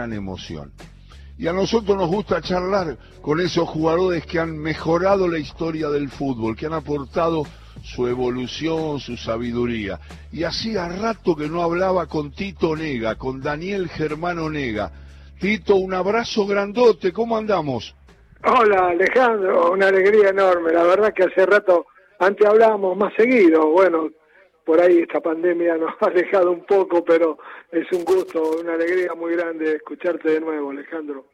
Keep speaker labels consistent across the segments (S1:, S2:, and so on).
S1: gran emoción. Y a nosotros nos gusta charlar con esos jugadores que han mejorado la historia del fútbol, que han aportado su evolución, su sabiduría. Y hacía rato que no hablaba con Tito Nega, con Daniel Germano Nega. Tito, un abrazo grandote, ¿cómo andamos?
S2: Hola Alejandro, una alegría enorme. La verdad que hace rato, antes hablábamos más seguido, bueno, por ahí esta pandemia nos ha alejado un poco, pero es un gusto, una alegría muy grande escucharte de nuevo, Alejandro.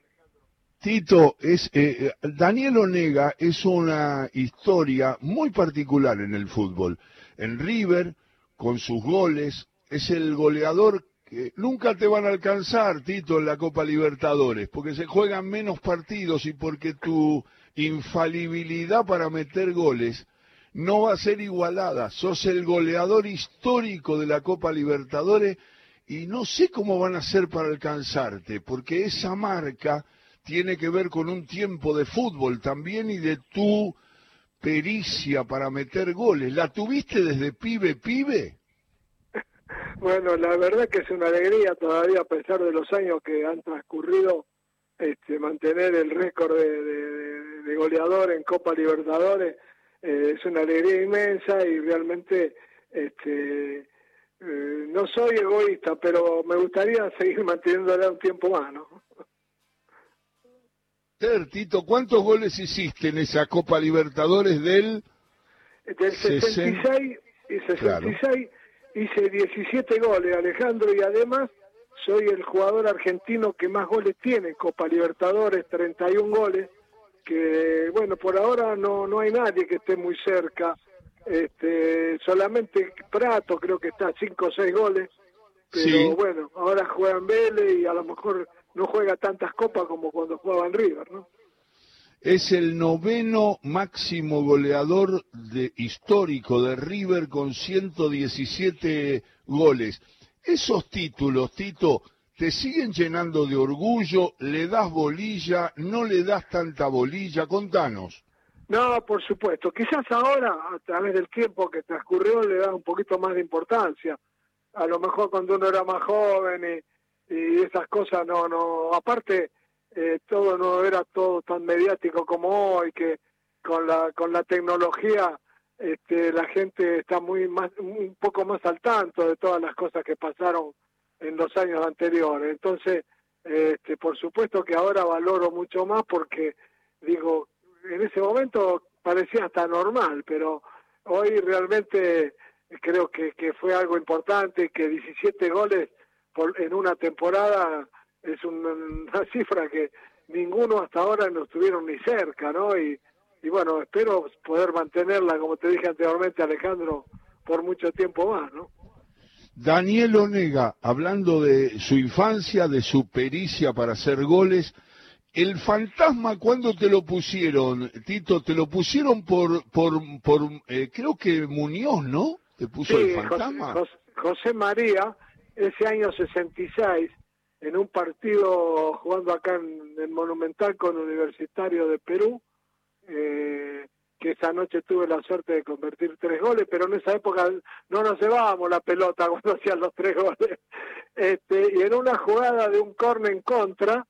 S1: Tito, es, eh, Daniel Onega es una historia muy particular en el fútbol. En River, con sus goles, es el goleador que nunca te van a alcanzar, Tito, en la Copa Libertadores, porque se juegan menos partidos y porque tu infalibilidad para meter goles no va a ser igualada. Sos el goleador histórico de la Copa Libertadores y no sé cómo van a hacer para alcanzarte, porque esa marca tiene que ver con un tiempo de fútbol también y de tu pericia para meter goles. ¿La tuviste desde pibe, pibe?
S2: Bueno, la verdad que es una alegría todavía, a pesar de los años que han transcurrido, este, mantener el récord de, goleador en Copa Libertadores. Eh, es una alegría inmensa y realmente este, eh, no soy egoísta, pero me gustaría seguir manteniéndola un tiempo más, ¿no?
S1: Tito, ¿cuántos goles hiciste en esa Copa Libertadores del...
S2: Del 66 y 66 hice 17 goles, Alejandro, y además soy el jugador argentino que más goles tiene en Copa Libertadores, 31 goles, que bueno, por ahora no, no hay nadie que esté muy cerca, este, solamente Prato creo que está a 5 o 6 goles, pero bueno, ahora juegan Vélez y a lo mejor no juega tantas copas como cuando jugaba en River, ¿no?
S1: Es el noveno máximo goleador de, histórico de River con 117 goles. Esos títulos, Tito, ¿te siguen llenando de orgullo? ¿Le das bolilla? ¿No le das tanta bolilla? Contanos.
S2: No, por supuesto. Quizás ahora, a través del tiempo que transcurrió, le da un poquito más de importancia. A lo mejor cuando uno era más joven y y esas cosas no, no, aparte eh, todo no era todo tan mediático como hoy, que con la, con la tecnología este, la gente está muy más, un poco más al tanto de todas las cosas que pasaron en los años anteriores. Entonces, este, por supuesto que ahora valoro mucho más porque, digo, en ese momento parecía hasta normal, pero hoy realmente creo que, que fue algo importante, que 17 goles en una temporada es una cifra que ninguno hasta ahora no estuvieron ni cerca, ¿no? Y bueno, espero poder mantenerla, como te dije anteriormente, Alejandro, por mucho tiempo más, ¿no?
S1: Daniel Onega, hablando de su infancia, de su pericia para hacer goles, el fantasma, ¿cuándo te lo pusieron, Tito? Te lo pusieron por, por, por eh, creo que Muñoz, ¿no? Te puso el fantasma.
S2: José María, ese año 66, en un partido jugando acá en el Monumental con Universitario de Perú, eh, que esa noche tuve la suerte de convertir tres goles, pero en esa época no nos llevábamos la pelota cuando hacían los tres goles. Este, y en una jugada de un corner en contra,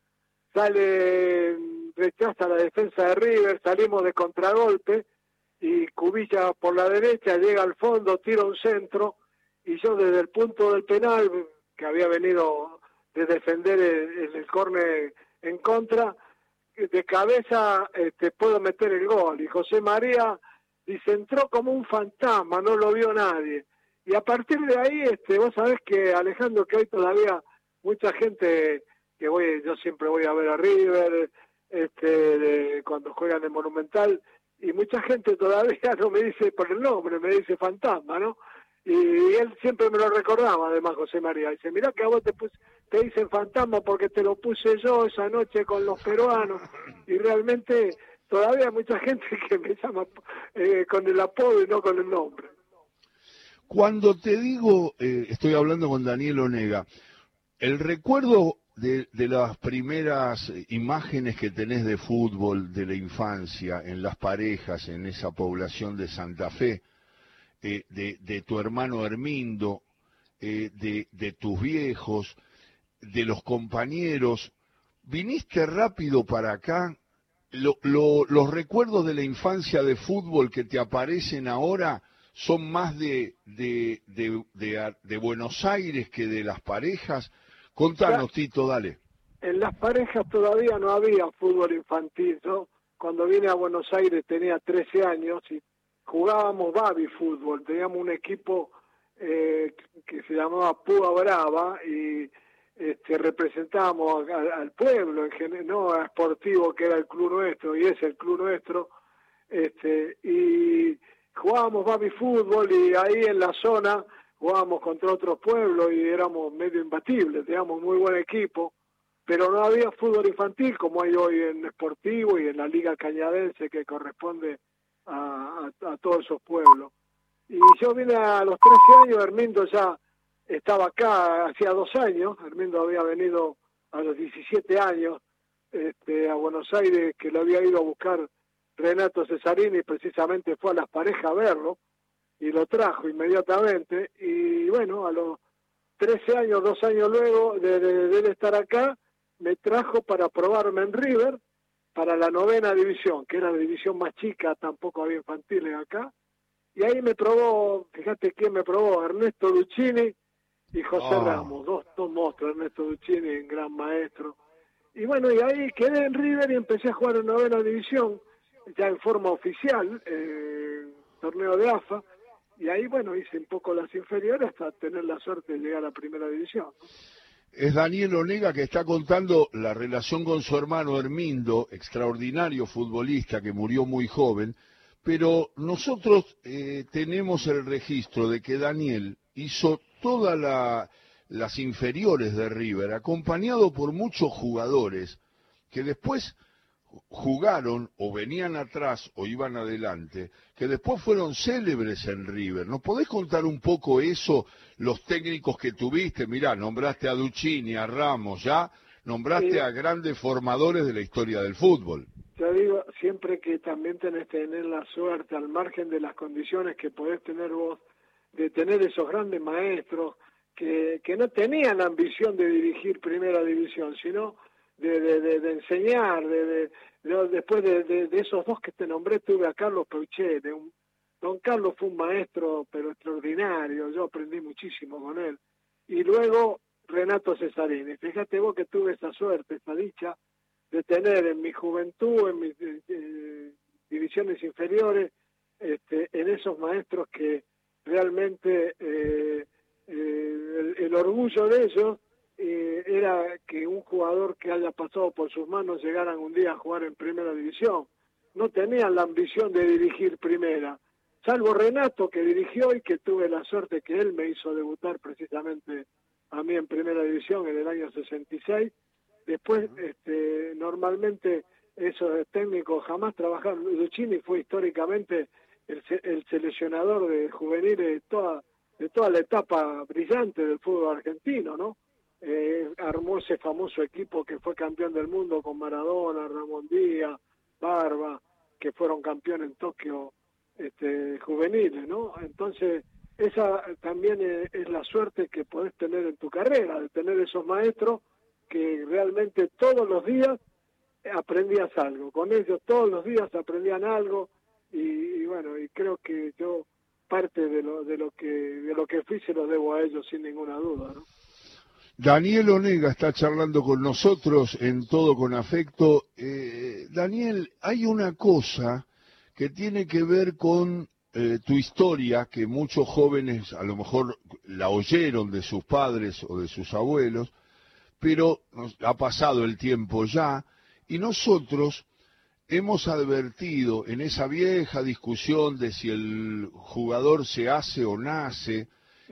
S2: sale, rechaza la defensa de River, salimos de contragolpe, y Cubilla por la derecha llega al fondo, tira un centro, y yo desde el punto del penal, que había venido de defender el, el córner en contra, de cabeza este, puedo meter el gol. Y José María dice, entró como un fantasma, no lo vio nadie. Y a partir de ahí, este, vos sabés que Alejandro, que hoy todavía mucha gente que voy, yo siempre voy a ver a River, este, cuando juegan en Monumental, y mucha gente todavía no me dice por el nombre, me dice fantasma, ¿no? Y él siempre me lo recordaba, además, José María. Dice, mirá que a vos te, te dicen fantasma porque te lo puse yo esa noche con los peruanos. Y realmente todavía hay mucha gente que me llama eh, con el apodo y no con el nombre.
S1: Cuando te digo, eh, estoy hablando con Daniel Onega, el recuerdo de, de, las primeras imágenes que tenés de fútbol de la infancia, en las parejas, en esa población de Santa Fe, de, de, tu hermano Hermindo, eh, de, de, tus viejos, de los compañeros. ¿Viniste rápido para acá? los recuerdos de la infancia de fútbol que te aparecen ahora son más de, de, de, Buenos Aires que de las parejas. Contanos, Tito, dale.
S2: En las parejas todavía no había fútbol infantil. Yo cuando vine a Buenos Aires tenía 13 años y jugábamos baby fútbol. Teníamos un equipo eh, que se llamaba Púa Brava y este, representábamos al pueblo, en general, no a Sportivo, que era el club nuestro, y es el club nuestro, este, y jugábamos baby fútbol y ahí en la zona jugábamos contra otros pueblos y éramos medio imbatibles, teníamos muy buen equipo, pero no había fútbol infantil como hay hoy en Sportivo y en la Liga Cañadense que corresponde a, todos esos pueblos. Y yo vine a los 13 años, Hermindo ya estaba acá hacía dos años, Hermindo había venido a los 17 años este, a Buenos Aires, que lo había ido a buscar Renato Cesarini, precisamente fue a las parejas a verlo, y lo trajo inmediatamente, y bueno, a los 13 años, dos años luego de, de, estar acá, me trajo para probarme en River, para la novena división, que era la división más chica, tampoco había infantiles acá, y ahí me probó, fíjate quién me probó, Ernesto Lucchini y José ah. Ramos, dos, dos monstruos, Ernesto Lucchini, un gran maestro. Y bueno, y ahí quedé en River y empecé a jugar en novena división, ya en forma oficial, eh, torneo de AFA, y ahí, bueno, hice un poco las inferiores hasta tener la suerte de llegar a primera división.
S1: Es Daniel Onega que está contando la relación con su hermano Hermindo, extraordinario futbolista que murió muy joven, pero nosotros eh, tenemos el registro de que Daniel hizo todas las inferiores de River, acompañado por muchos jugadores que después jugaron o venían atrás o iban adelante, que después fueron célebres en River. ¿Nos podés contar un poco eso, los técnicos que tuviste? Mirá, nombraste a Duccini, a Ramos, ya nombraste a grandes formadores de la historia del fútbol.
S2: Te digo, siempre que también tenés que tener la suerte, al margen de las condiciones que podés tener vos, de tener esos grandes maestros que, que no tenían la ambición de dirigir primera división, sino de, de, de, enseñar, de, después de, esos dos que te nombré, tuve a Carlos Peuchet, un, don Carlos fue un maestro, pero extraordinario, yo aprendí muchísimo con él. Y luego Renato Cesarini, fíjate vos que tuve esa suerte, esa dicha, de tener en mi juventud, en mis eh, divisiones inferiores, este, en esos maestros que realmente eh, eh, el, orgullo de ellos era que un jugador que haya pasado por sus manos llegaran un día a jugar en primera división. No tenían la ambición de dirigir primera, salvo Renato que dirigió y que tuve la suerte que él me hizo debutar precisamente a mí en primera división en el año 66 Después, este, normalmente esos técnicos jamás trabajaron. Luchini fue históricamente el, el seleccionador de juveniles de toda, de toda la etapa brillante del fútbol argentino, ¿no? Eh, armó ese famoso equipo que fue campeón del mundo con Maradona, Ramón Díaz, Barba, que fueron campeones en Tokio este, juveniles, ¿no? Entonces, esa también es la suerte que podés tener en tu carrera, de tener esos maestros que realmente todos los días aprendías algo. Con ellos todos los días aprendían algo y, bueno, y creo que yo parte de lo, de lo que de lo que fui se lo debo a ellos sin ninguna duda, ¿no?
S1: Daniel Onega está charlando con nosotros en todo con afecto. Eh, Daniel, hay una cosa que tiene que ver con eh, tu historia, que muchos jóvenes a lo mejor la oyeron de sus padres o de sus abuelos, pero ha pasado el tiempo ya y nosotros hemos advertido en esa vieja discusión de si el jugador se hace o nace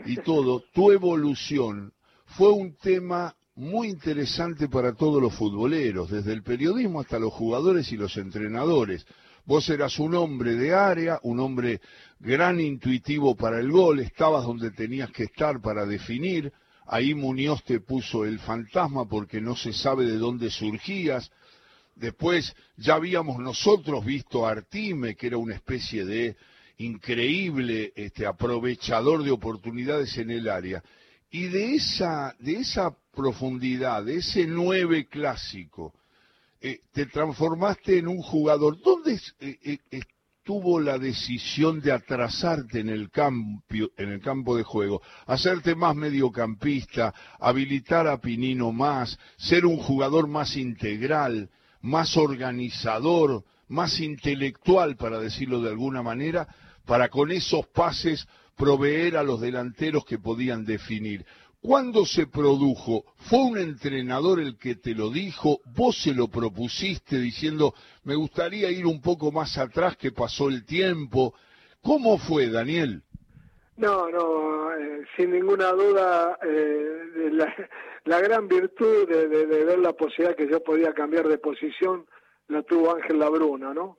S1: y todo, tu evolución fue un tema muy interesante para todos los futboleros, desde el periodismo hasta los jugadores y los entrenadores. Vos eras un hombre de área, un hombre gran intuitivo para el gol, estabas donde tenías que estar para definir, Ahí Muñoz te puso el fantasma porque no se sabe de dónde surgías. Después ya habíamos nosotros visto a Artime, que era una especie de increíble este, aprovechador de oportunidades en el área. Y de esa, de esa profundidad, ese nueve clásico, eh, te transformaste en un jugador. ¿Dónde eh, estuvo la decisión de atrasarte en el, en el campo de juego? Hacerte más mediocampista, habilitar a Pinino más, ser un jugador más integral, más organizador, más intelectual, para decirlo de alguna manera, para con esos pases proveer a los delanteros que podían definir. ¿Cuándo se produjo? ¿Fue un entrenador el que te lo dijo? ¿Vos se lo propusiste diciendo, me gustaría ir un poco más atrás que pasó el tiempo? ¿Cómo fue, Daniel?
S2: No, no, eh, sin ninguna duda, eh, la, gran virtud de, ver la posibilidad que yo podía cambiar de posición la tuvo Ángel Labruna, ¿no?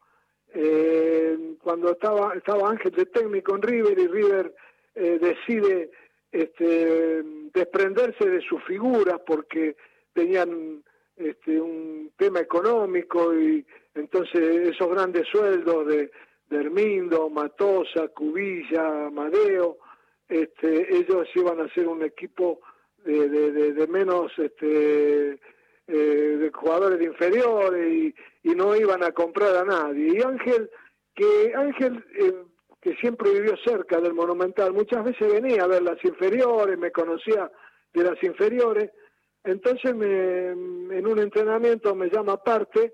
S2: Eh, cuando estaba, estaba Ángel de técnico en River y River decide este, desprenderse de sus figuras porque tenían este, un tema económico y entonces esos grandes sueldos de, de Hermindo, Matosa, Cubilla, Madeo, este, ellos iban a ser un equipo de, de, menos este, eh, de jugadores inferiores y, y, no iban a comprar a nadie. Y Ángel, que Ángel que siempre vivió cerca del Monumental, muchas veces venía a ver las inferiores, me conocía de las inferiores, entonces me, en un entrenamiento me llama aparte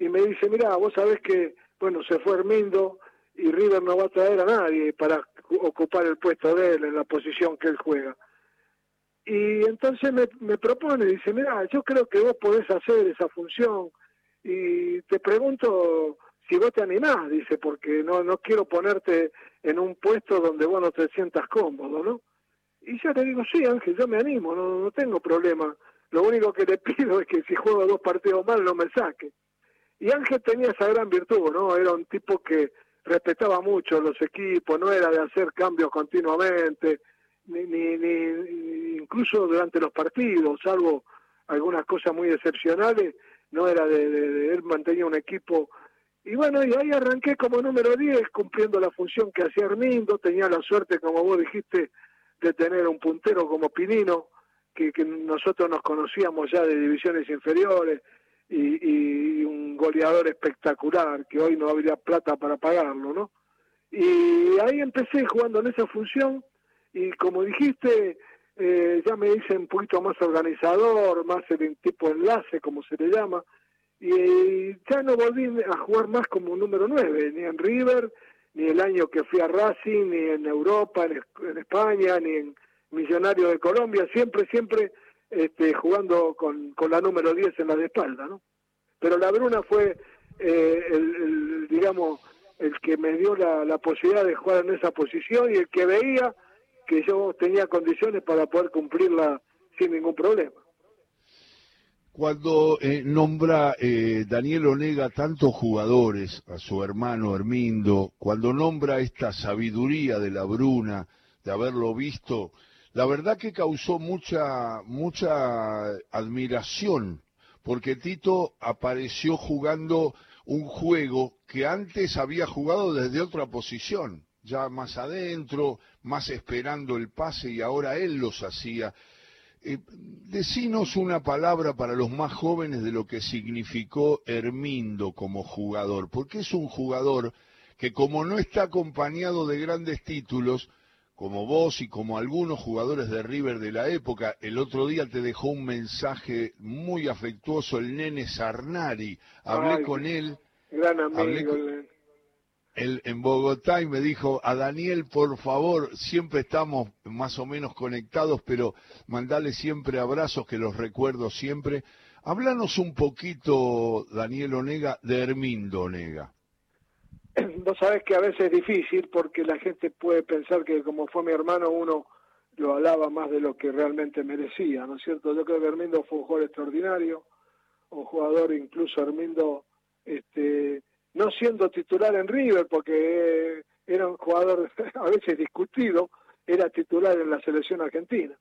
S2: y me dice, mira, vos sabés que, bueno, se fue Hermindo y River no va a traer a nadie para ocupar el puesto de él en la posición que él juega. Y entonces me, propone, dice, mira, yo creo que vos podés hacer esa función y te pregunto si vos te animás, dice, porque no, no quiero ponerte en un puesto donde vos no te sientas cómodo, ¿no? Y yo le digo, sí, Ángel, yo me animo, no, no tengo problema. Lo único que le pido es que si juego dos partidos mal no me saque. Y Ángel tenía esa gran virtud, ¿no? Era un tipo que respetaba mucho los equipos, no era de hacer cambios continuamente, ni, ni, ni incluso durante los partidos, salvo algunas cosas muy excepcionales, no era de, de, él mantenía un equipo y bueno, y ahí arranqué como número 10, cumpliendo la función que hacía Armindo. Tenía la suerte, como vos dijiste, de tener un puntero como Pinino, que, nosotros nos conocíamos ya de divisiones inferiores, y, un goleador espectacular, que hoy no habría plata para pagarlo, ¿no? Y ahí empecé jugando en esa función, y como dijiste, eh, ya me hice un poquito más organizador, más el tipo enlace, como se le llama, y ya no volví a jugar más como número 9, ni en River, ni el año que fui a Racing, ni en Europa, en, España, ni en Millonario de Colombia, siempre, siempre este, jugando con, con la número 10 en la de espalda, ¿no? Pero la Bruna fue, eh, el, digamos, el que me dio la, la posibilidad de jugar en esa posición y el que veía que yo tenía condiciones para poder cumplirla sin ningún problema.
S1: Cuando eh, nombra eh, Daniel Onega tantos jugadores, a su hermano Hermindo, cuando nombra esta sabiduría de la Bruna, de haberlo visto, la verdad que causó mucha, mucha admiración, porque Tito apareció jugando un juego que antes había jugado desde otra posición, ya más adentro, más esperando el pase y ahora él los hacía. Eh, decinos una palabra para los más jóvenes de lo que significó Hermindo como jugador, porque es un jugador que como no está acompañado de grandes títulos, como vos y como algunos jugadores de River de la época, el otro día te dejó un mensaje muy afectuoso el nene Sarnari. Hablé con él.
S2: Gran amigo
S1: en Bogotá y me dijo, a Daniel, por favor, siempre estamos más o menos conectados, pero mandale siempre abrazos, que los recuerdo siempre. Háblanos un poquito, Daniel Onega, de Hermindo Onega.
S2: Vos sabés que a veces es difícil porque la gente puede pensar que como fue mi hermano uno lo alaba más de lo que realmente merecía, ¿no es cierto? Yo creo que Hermindo fue un jugador extraordinario, un jugador incluso Hermindo este, no siendo titular en River, porque era un jugador a veces discutido, era titular en la selección argentina.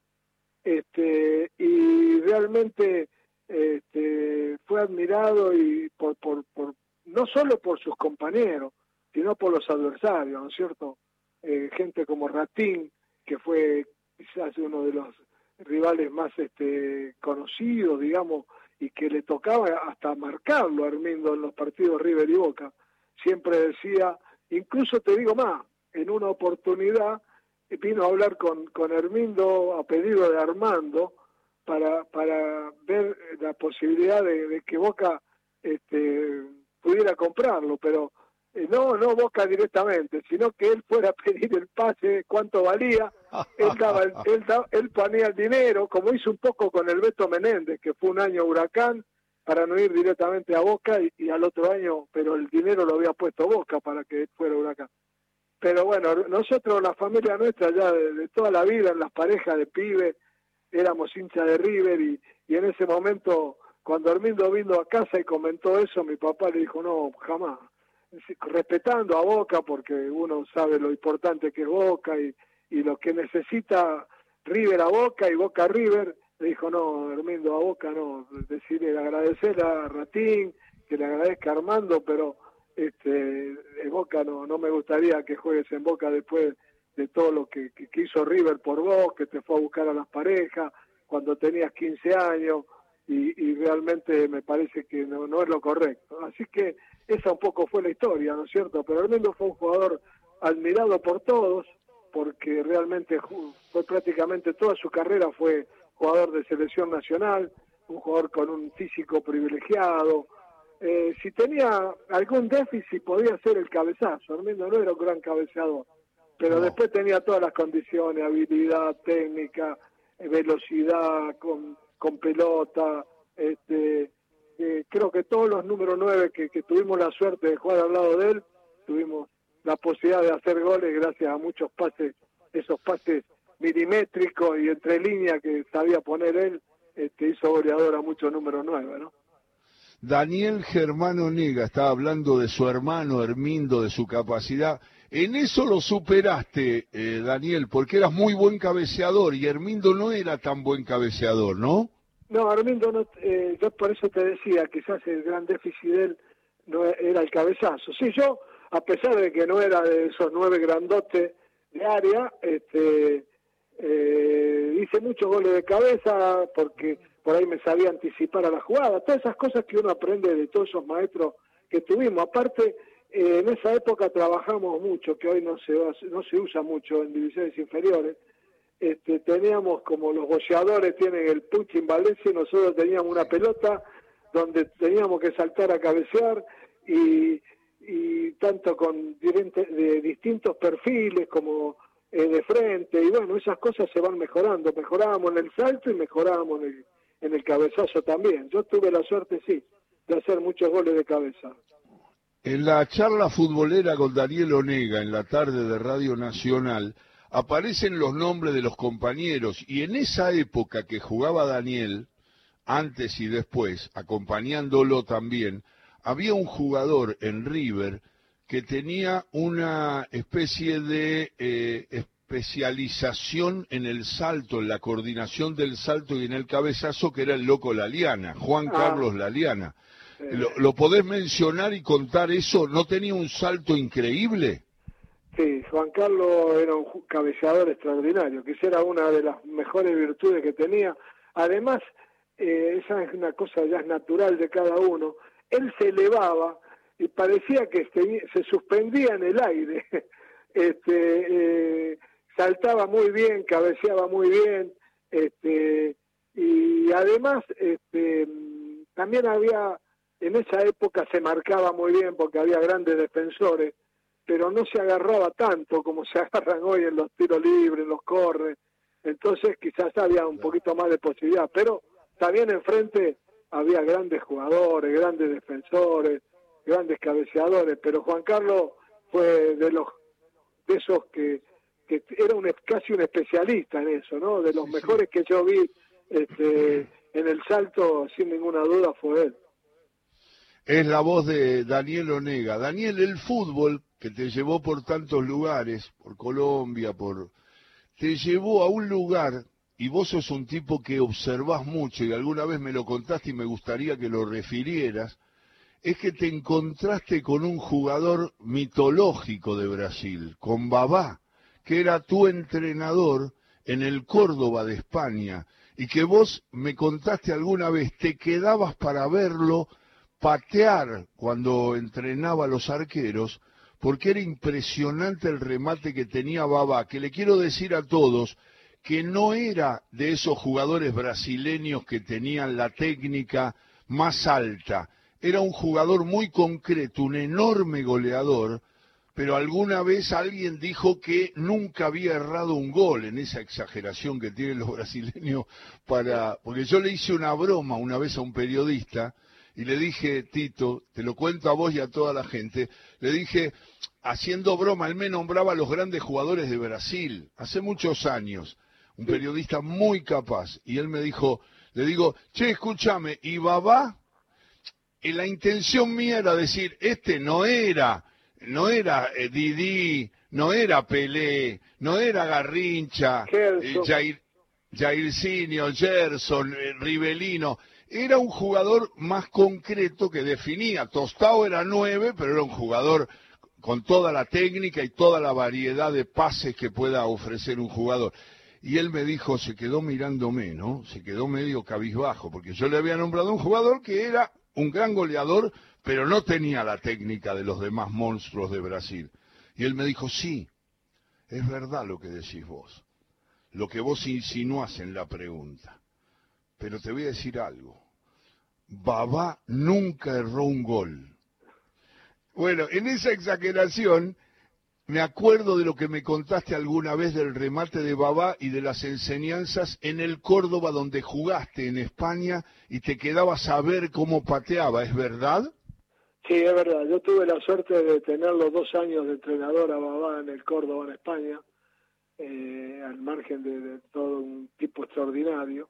S2: Este, y realmente este, fue admirado y por, por, por, no solo por sus compañeros, sino por los adversarios, ¿no es cierto? Eh, gente como Ratín, que fue quizás uno de los rivales más este, conocidos, digamos, y que le tocaba hasta marcarlo a Armindo en los partidos River y Boca. Siempre decía, incluso te digo más, en una oportunidad vino a hablar con, con Hermindo a pedido de Armando para, para ver la posibilidad de, que Boca este, pudiera comprarlo, pero eh, no, no Boca directamente, sino que él fuera a pedir el pase, cuánto valía, él, daba él, él ponía el dinero, como hizo un poco con el Beto Menéndez, que fue un año huracán, para no ir directamente a Boca y, al otro año, pero el dinero lo había puesto Boca para que fuera huracán. Pero bueno, nosotros, la familia nuestra, ya de, toda la vida, en las parejas de pibes, éramos hinchas de River y, y en ese momento, cuando Armindo vino a casa y comentó eso, mi papá le dijo, no, jamás. Respetando a Boca, porque uno sabe lo importante que es Boca y, y lo que necesita River a Boca y Boca a River, le dijo, no, Armindo, a Boca no, decirle, agradecer a Ratín, que le agradezca a Armando, pero este, en Boca no, no me gustaría que juegues en Boca después de todo lo que, que, hizo River por vos, que te fue a buscar a las parejas cuando tenías 15 años y, y realmente me parece que no, no, es lo correcto. Así que esa un poco fue la historia, ¿no es cierto? Pero Armando fue un jugador admirado por todos, porque realmente fue prácticamente toda su carrera fue jugador de selección nacional, un jugador con un físico privilegiado. Eh, si tenía algún déficit podía ser el cabezazo, Armindo no era un gran cabeceador, pero después tenía todas las condiciones, habilidad, técnica, eh, velocidad, con, con pelota, este, eh, creo que todos los números nueve que, que tuvimos la suerte de jugar al lado de él, tuvimos la posibilidad de hacer goles gracias a muchos pases, esos pases milimétricos y entre líneas que sabía poner él, este, hizo goleador a muchos números nueve, ¿no?
S1: Daniel Germano Nega estaba hablando de su hermano Hermindo, de su capacidad. En eso lo superaste, eh, Daniel, porque eras muy buen cabeceador y Hermindo no era tan buen cabeceador, ¿no?
S2: No, Hermindo, no, eh, yo por eso te decía, quizás el gran déficit de él no era el cabezazo. Sí, yo, a pesar de que no era de esos nueve grandotes de área, este, eh, hice muchos goles de cabeza porque por ahí me sabía anticipar a la jugada, todas esas cosas que uno aprende de todos esos maestros que tuvimos. Aparte, eh, en esa época trabajamos mucho, que hoy no se, no se usa mucho en divisiones inferiores. Este, teníamos como los goleadores tienen el puchi en Valencia, nosotros teníamos una pelota donde teníamos que saltar a cabecear y, y tanto con de distintos perfiles como eh, de frente y bueno, esas cosas se van mejorando. Mejorábamos en el salto y mejorábamos en el, en el cabezazo también. Yo tuve la suerte, sí, de hacer muchos goles de cabeza.
S1: En la charla futbolera con Daniel Onega en la tarde de Radio Nacional aparecen los nombres de los compañeros y en esa época que jugaba Daniel, antes y después, acompañándolo también, había un jugador en River que tenía una especie de eh, especialización en el salto, en la coordinación del salto y en el cabezazo, que era el loco Laliana, Juan ah. Carlos Laliana. ¿Lo, podés mencionar y contar eso? ¿No tenía un salto increíble?
S2: Sí, Juan Carlos era un cabeceador extraordinario, que era una de las mejores virtudes que tenía. Además, eh, esa es una cosa ya natural de cada uno. Él se elevaba y parecía que se suspendía en el aire. Este, eh, saltaba muy bien, cabeceaba muy bien, este, y además este, también había, en esa época se marcaba muy bien porque había grandes defensores, pero no se agarraba tanto como se agarran hoy en los tiros libres, en los corres, entonces quizás había un poquito más de posibilidad, pero también enfrente había grandes jugadores, grandes defensores, grandes cabeceadores, pero Juan Carlos fue de los de esos que, que era un, casi un especialista en eso, ¿no? De los mejores que yo vi este, en el salto, sin ninguna duda, fue él.
S1: Es la voz de Daniel Onega. Daniel, el fútbol que te llevó por tantos lugares, por Colombia, por te llevó a un lugar y vos sos un tipo que observás mucho y alguna vez me lo contaste y me gustaría que lo refirieras, es que te encontraste con un jugador mitológico de Brasil, con Babá, que era tu entrenador en el Córdoba de España. y que vos me contaste alguna vez, te quedabas para verlo patear cuando entrenaba a los arqueros, porque era impresionante el remate que tenía Babá, que le quiero decir a todos que no era de esos jugadores brasileños que tenían la técnica más alta, era un jugador muy concreto, un enorme goleador, pero alguna vez alguien dijo que nunca había errado un gol en esa exageración que tienen los brasileños para... Porque yo le hice una broma una vez a un periodista y le dije, Tito, te lo cuento a vos y a toda la gente, le dije, haciendo broma, él me nombraba a los grandes jugadores de Brasil, hace muchos años, un periodista muy capaz, y él me dijo, le digo, che, escúchame, ¿y Babá? Y la intención mía era decir, este no era no era eh, Didi, no era Pelé, no era Garrincha, eh, Jair, Jairzinho, Gerson, eh, Rivelino. Era un jugador más concreto que definía. Tostao era nueve, pero era un jugador con toda la técnica y toda la variedad de pases que pueda ofrecer un jugador. Y él me dijo, se quedó mirándome, ¿no? Se quedó medio cabizbajo, porque yo le había nombrado un jugador que era un gran goleador, pero no tenía la técnica de los demás monstruos de Brasil. Y él me dijo, sí, es verdad lo que decís vos, lo que vos insinuás en la pregunta. Pero te voy a decir algo, Babá nunca erró un gol. Bueno, en esa exageración me acuerdo de lo que me contaste alguna vez del remate de Babá y de las enseñanzas en el Córdoba donde jugaste en España y te quedabas a ver cómo pateaba, ¿es verdad?
S2: Sí, es verdad. Yo tuve la suerte de tener los dos años de entrenador a Babá en el Córdoba, en España, eh, al margen de, todo un tipo extraordinario.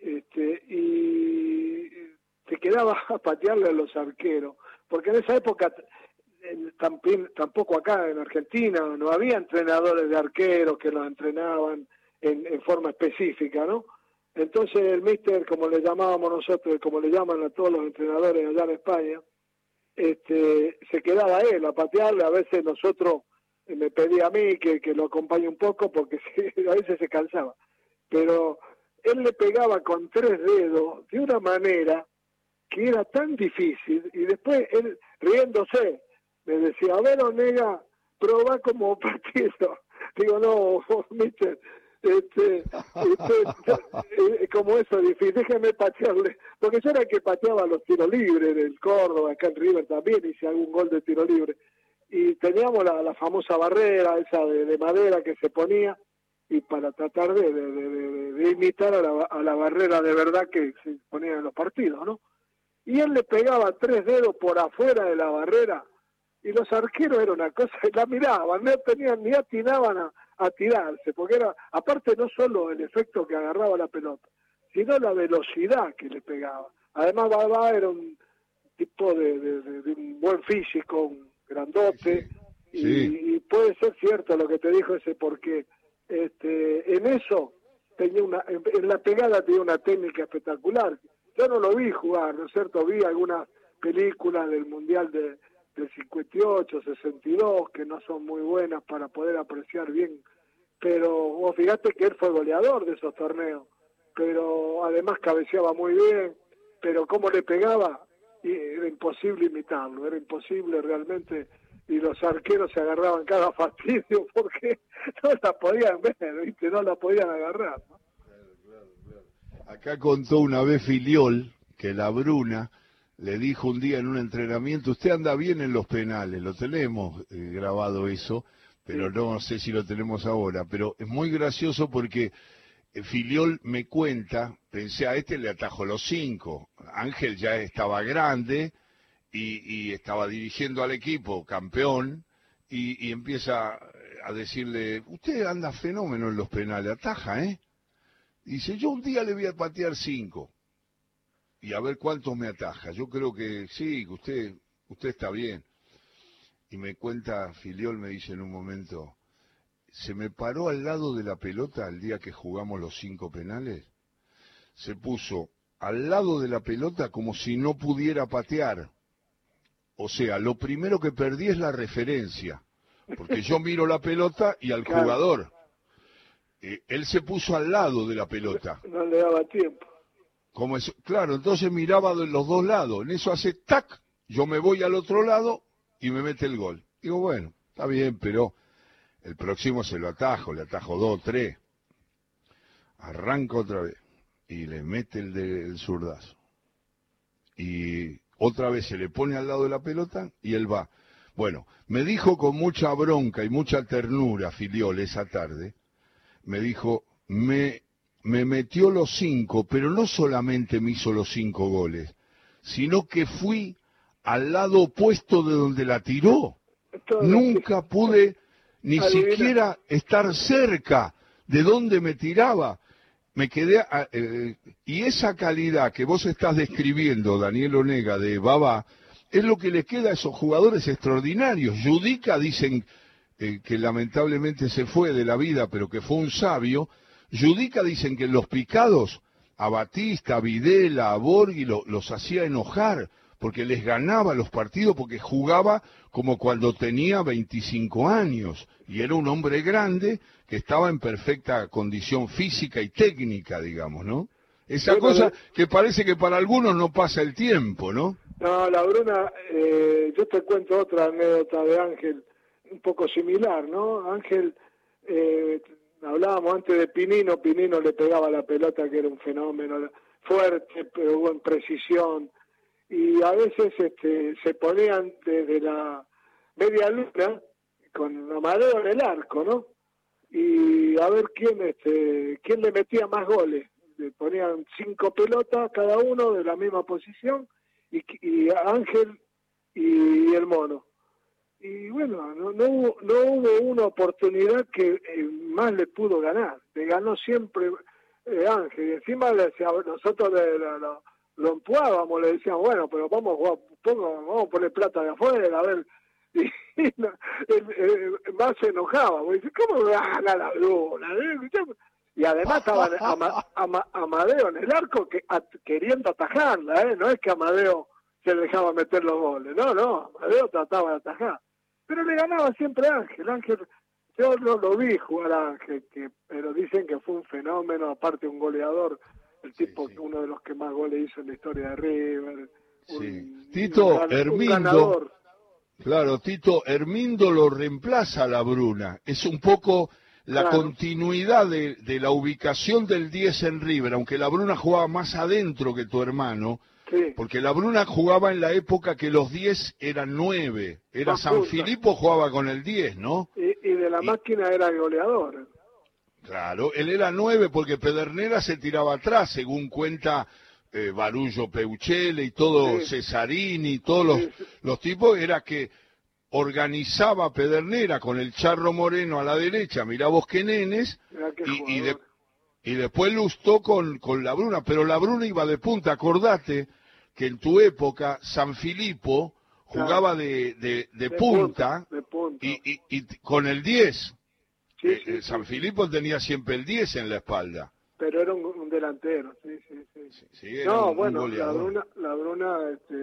S2: Este, y te quedaba a patearle a los arqueros, porque en esa época tampoco acá en Argentina no había entrenadores de arqueros que los entrenaban en, forma específica, ¿no? Entonces el mister, como le llamábamos nosotros, como le llaman a todos los entrenadores allá en España, este, se quedaba él a patearle, a veces nosotros eh, me pedía a mí que, que lo acompañe un poco porque a veces se cansaba, pero él le pegaba con tres dedos de una manera que era tan difícil y después él riéndose me decía, a ver, Onega, probá como partido. Digo, no, mister, este, este eh, como eso difícil, déjeme patearle, porque yo era el que pateaba los tiros libres del Córdoba, acá en River también hice algún gol de tiro libre, y teníamos la, famosa barrera esa de, madera que se ponía, y para tratar de, de, imitar a la, a la barrera de verdad que se ponía en los partidos, ¿no? Y él le pegaba tres dedos por afuera de la barrera, y los arqueros era una cosa, la miraban, no tenían ni atinaban a, tirarse, porque era, aparte no solo el efecto que agarraba la pelota, sino la velocidad que le pegaba. Además, Baba era un tipo de, un buen físico, un grandote, Y, puede ser cierto lo que te dijo ese, porque este, en eso tenía una, en la pegada tenía una técnica espectacular. Yo no lo vi jugar, ¿no es cierto? Vi algunas películas del Mundial de, del 58, 62, que no son muy buenas para poder apreciar bien. Pero vos fíjate que él fue goleador de esos torneos, pero además cabeceaba muy bien, pero cómo le pegaba, era imposible imitarlo, era imposible realmente, y los arqueros se agarraban cada fastidio porque no la podían ver, ¿viste? no la podían agarrar.
S1: Acá contó una vez Filiol que la Bruna le dijo un día en un entrenamiento, usted anda bien en los penales, lo tenemos eh, grabado eso, pero no sé si lo tenemos ahora, pero es muy gracioso porque eh, Filiol me cuenta, pensé a este le atajo los cinco, Ángel ya estaba grande y, estaba dirigiendo al equipo, campeón, y, y, empieza a decirle, usted anda fenómeno en los penales, ataja, ¿eh? Dice, yo un día le voy a patear cinco y a ver cuánto me ataja. Yo creo que sí, que usted, usted está bien. Y me cuenta, Filiol me dice en un momento, se me paró al lado de la pelota el día que jugamos los cinco penales, se puso al lado de la pelota como si no pudiera patear. O sea, lo primero que perdí es la referencia, porque yo miro la pelota y al jugador. eh, él se puso al lado de la pelota.
S2: No le daba tiempo.
S1: Claro, entonces miraba de los dos lados. En eso hace tac, yo me voy al otro lado y me mete el gol. Digo, bueno, está bien, pero el próximo se lo atajo, le atajo dos, tres. Arranca otra vez y le mete el del zurdazo. Y otra vez se le pone al lado de la pelota y él va. Bueno, me dijo con mucha bronca y mucha ternura Filiol esa tarde, me dijo, me, me metió los cinco, pero no solamente me hizo los cinco goles, sino que fui al lado opuesto de donde la tiró. Nunca pude ni siquiera estar cerca de donde me tiraba. Me quedé eh, y esa calidad que vos estás describiendo, Daniel Onega de Baba, es lo que le queda a esos jugadores extraordinarios. Judica dicen eh, que lamentablemente se fue de la vida, pero que fue un sabio. Judica dicen que los picados a Batista, a Videla, a Borghi los hacía enojar porque les ganaba los partidos, porque jugaba como cuando tenía 25 años y era un hombre grande que estaba en perfecta condición física y técnica, digamos, ¿no? Esa cosa que parece que para algunos no pasa el tiempo, ¿no?
S2: No, la Bruna, eh, yo te cuento otra anécdota de Ángel, un poco similar, ¿no? Ángel, eh, hablábamos antes de Pinino, Pinino le pegaba la pelota, que era un fenómeno fuerte, pero en precisión, y a veces este, se ponían desde la media luna con Amadeo en el arco, ¿no? Y a ver quién, este, quién le metía más goles. Le ponían cinco pelotas cada uno de la misma posición y, y Ángel y, el mono. Y bueno, no, no, hubo, no hubo una oportunidad que eh, más le pudo ganar. Le ganó siempre eh, Ángel. Y encima le nosotros le, lo empujábamos, le decíamos, bueno, pero vamos a jugar, vamos a poner plata de afuera, a ver. Y, más se enojaba, porque dice, ¿cómo me va a ganar la luna? Y además estaba Amadeo en el arco que, queriendo atajarla, ¿eh? no es que Amadeo se dejaba meter los goles, no, no, Amadeo trataba de atajar. Pero le ganaba siempre Ángel, Ángel, yo no lo vi jugar a Ángel, que, pero dicen que fue un fenómeno, aparte un goleador el tipo uno de los que más goles hizo en la historia de River.
S1: Tito Hermindo. Claro, Tito Hermindo lo reemplaza a la Bruna. Es un poco la continuidad de, de, la ubicación del 10 en River, aunque la Bruna jugaba más adentro que tu hermano. Porque la Bruna jugaba en la época que los 10 eran 9. Era San Filipo jugaba con el 10, ¿no?
S2: Y, y de la máquina era goleador.
S1: Claro, él era nueve porque Pedernera se tiraba atrás, según cuenta eh, Barullo Peuchele y todo Cesarini, todos los, tipos, era que organizaba Pedernera con el Charro Moreno a la derecha, mira vos qué nenes, y, y, después lustó con, con la Bruna, pero la Bruna iba de punta, acordate que en tu época San Filipo jugaba de, de, punta, Y, y, con el 10. Eh, eh, San Filipo tenía siempre el 10 en la espalda.
S2: Pero era un, delantero, sí, sí, sí. no, bueno, la Bruna, la Bruna este,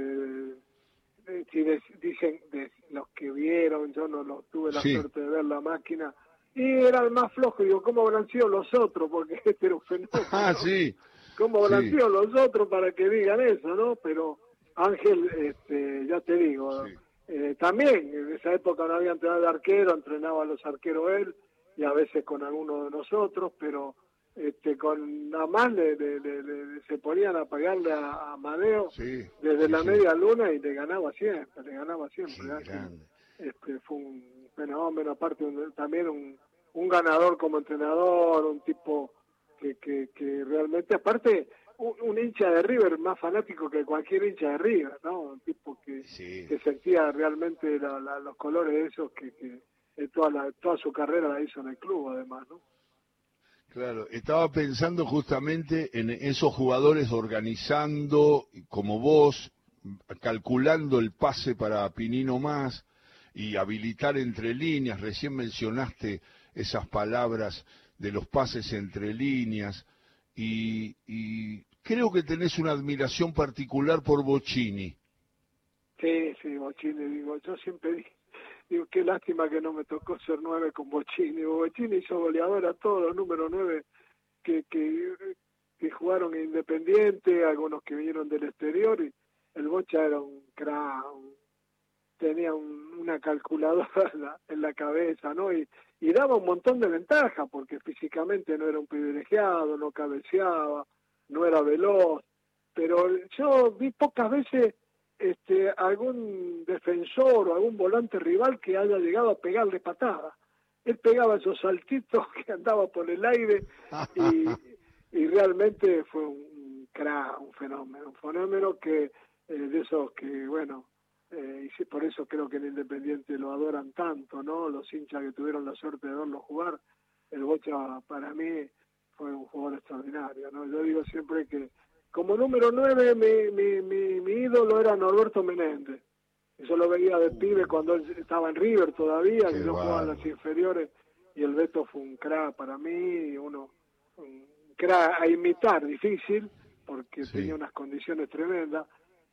S2: eh, si dicen de los que vieron, yo no lo, tuve la suerte de ver la máquina, y era el más flojo, digo, ¿cómo habrán sido los otros? Porque este era un fenómeno.
S1: Ah, sí.
S2: ¿Cómo habrán sido los otros para que digan eso, no? Pero Ángel, este, ya te digo, también en esa época no había entrenado de arquero, entrenaba a los arqueros él, y a veces con alguno de nosotros, pero este, con nada más le, se ponían a pagarle a, Amadeo desde la media luna y le ganaba siempre, le ganaba siempre. este, fue un fenómeno, aparte también un, un ganador como entrenador, un tipo que, que, que realmente, aparte, un, hincha de River más fanático que cualquier hincha de River, ¿no? Un tipo que, que sentía realmente los colores de esos que, que toda, toda su carrera la hizo en el club, además, ¿no?
S1: Claro, estaba pensando justamente en esos jugadores organizando, como vos, calculando el pase para Pinino más y habilitar entre líneas. Recién mencionaste esas palabras de los pases entre líneas y, y creo que tenés una admiración particular por Bocini.
S2: Sí, sí, Bocini, digo, yo siempre digo, qué lástima que no me tocó ser nueve con Bochini. Bochini hizo goleador a todos los números nueve que, que, que jugaron en Independiente, algunos que vinieron del exterior, y el Bocha era un crack, tenía una calculadora en la, cabeza, ¿no? Y, y daba un montón de ventaja, porque físicamente no era un privilegiado, no cabeceaba, no era veloz, pero yo vi pocas veces este, algún defensor o algún volante rival que haya llegado a pegarle patada. Él pegaba esos saltitos que andaba por el aire y, y realmente fue un crack, un fenómeno, un fenómeno que eh, de esos que, bueno, eh, y por eso creo que en Independiente lo adoran tanto, ¿no? Los hinchas que tuvieron la suerte de verlo jugar, el Bocha para mí fue un jugador extraordinario, ¿no? Yo digo siempre que como número nueve mi, mi, mi, mi ídolo era Norberto Menéndez. Eso lo veía de pibe cuando él estaba en River todavía, que no jugaba en las inferiores, y el Beto fue un crack para mí, uno, un crack a imitar, difícil, porque tenía unas condiciones tremendas,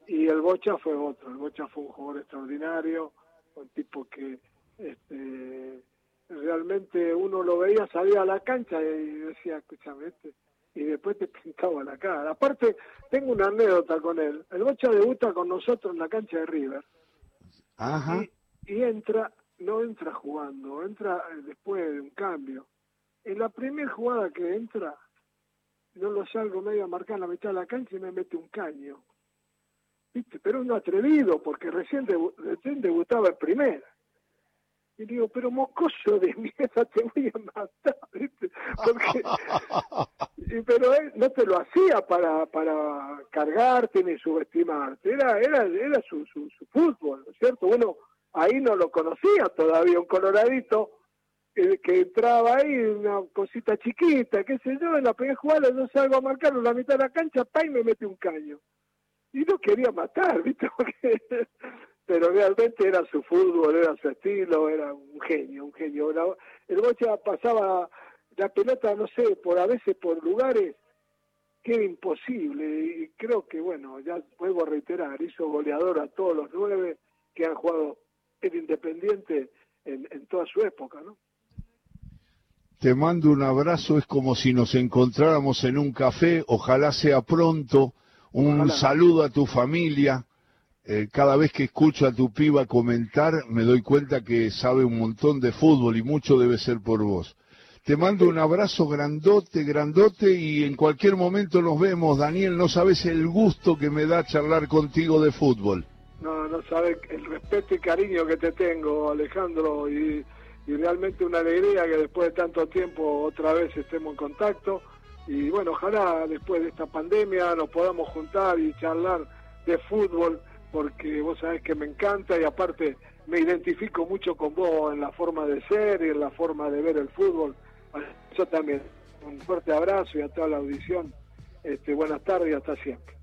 S2: y el Bocha fue otro, el Bocha fue un jugador extraordinario, un tipo que este, realmente uno lo veía, salía a la cancha y decía, escúchame, este, y después te pintaba la cara. Aparte, tengo una anécdota con él. El Bocha debuta con nosotros en la cancha de River.
S1: Ajá.
S2: Y, entra, no entra jugando, entra eh, después de un cambio. En la primera jugada que entra, no lo salgo medio a marcar en la mitad de la cancha y me mete un caño. ¿Viste? Pero un atrevido, porque recién, recién debutaba en primera. Y digo, pero mocoso de mierda, te voy a matar, ¿viste? Porque, y, pero él no te lo hacía para, para cargarte ni subestimarte, era, era, era su, su, su fútbol, ¿no es cierto? Bueno, ahí no lo conocía todavía, un coloradito eh, que entraba ahí, una cosita chiquita, qué sé yo, en la primera jugada yo salgo a marcarlo en la mitad de la cancha, pa, y me mete un caño. Y no quería matar, ¿viste? Pero realmente era su fútbol, era su estilo, era un genio, un genio. El Bocha pasaba la pelota, no sé, por a veces por lugares que era imposible y creo que, bueno, ya vuelvo a reiterar, hizo goleador a todos los nueve que han jugado en Independiente en, en toda su época, ¿no?
S1: Te mando un abrazo, es como si nos encontráramos en un café, ojalá sea pronto, un saludo a tu familia, eh, cada vez que escucho a tu piba comentar, me doy cuenta que sabe un montón de fútbol y mucho debe ser por vos. Te mando un abrazo grandote, grandote y en cualquier momento nos vemos. Daniel, no sabes el gusto que me da charlar contigo de fútbol.
S2: No, no sabes el respeto y cariño que te tengo, Alejandro, y, y realmente una alegría que después de tanto tiempo otra vez estemos en contacto. Y bueno, ojalá después de esta pandemia nos podamos juntar y charlar de fútbol porque vos sabés que me encanta y aparte me identifico mucho con vos en la forma de ser y en la forma de ver el fútbol. Yo también. Un fuerte abrazo y a toda la audición. Este, buenas tardes y hasta siempre.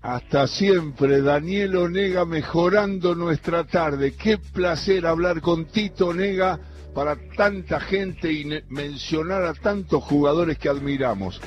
S1: Hasta siempre, Daniel Onega mejorando nuestra tarde. Qué placer hablar con Tito Onega para tanta gente y mencionar a tantos jugadores que admiramos.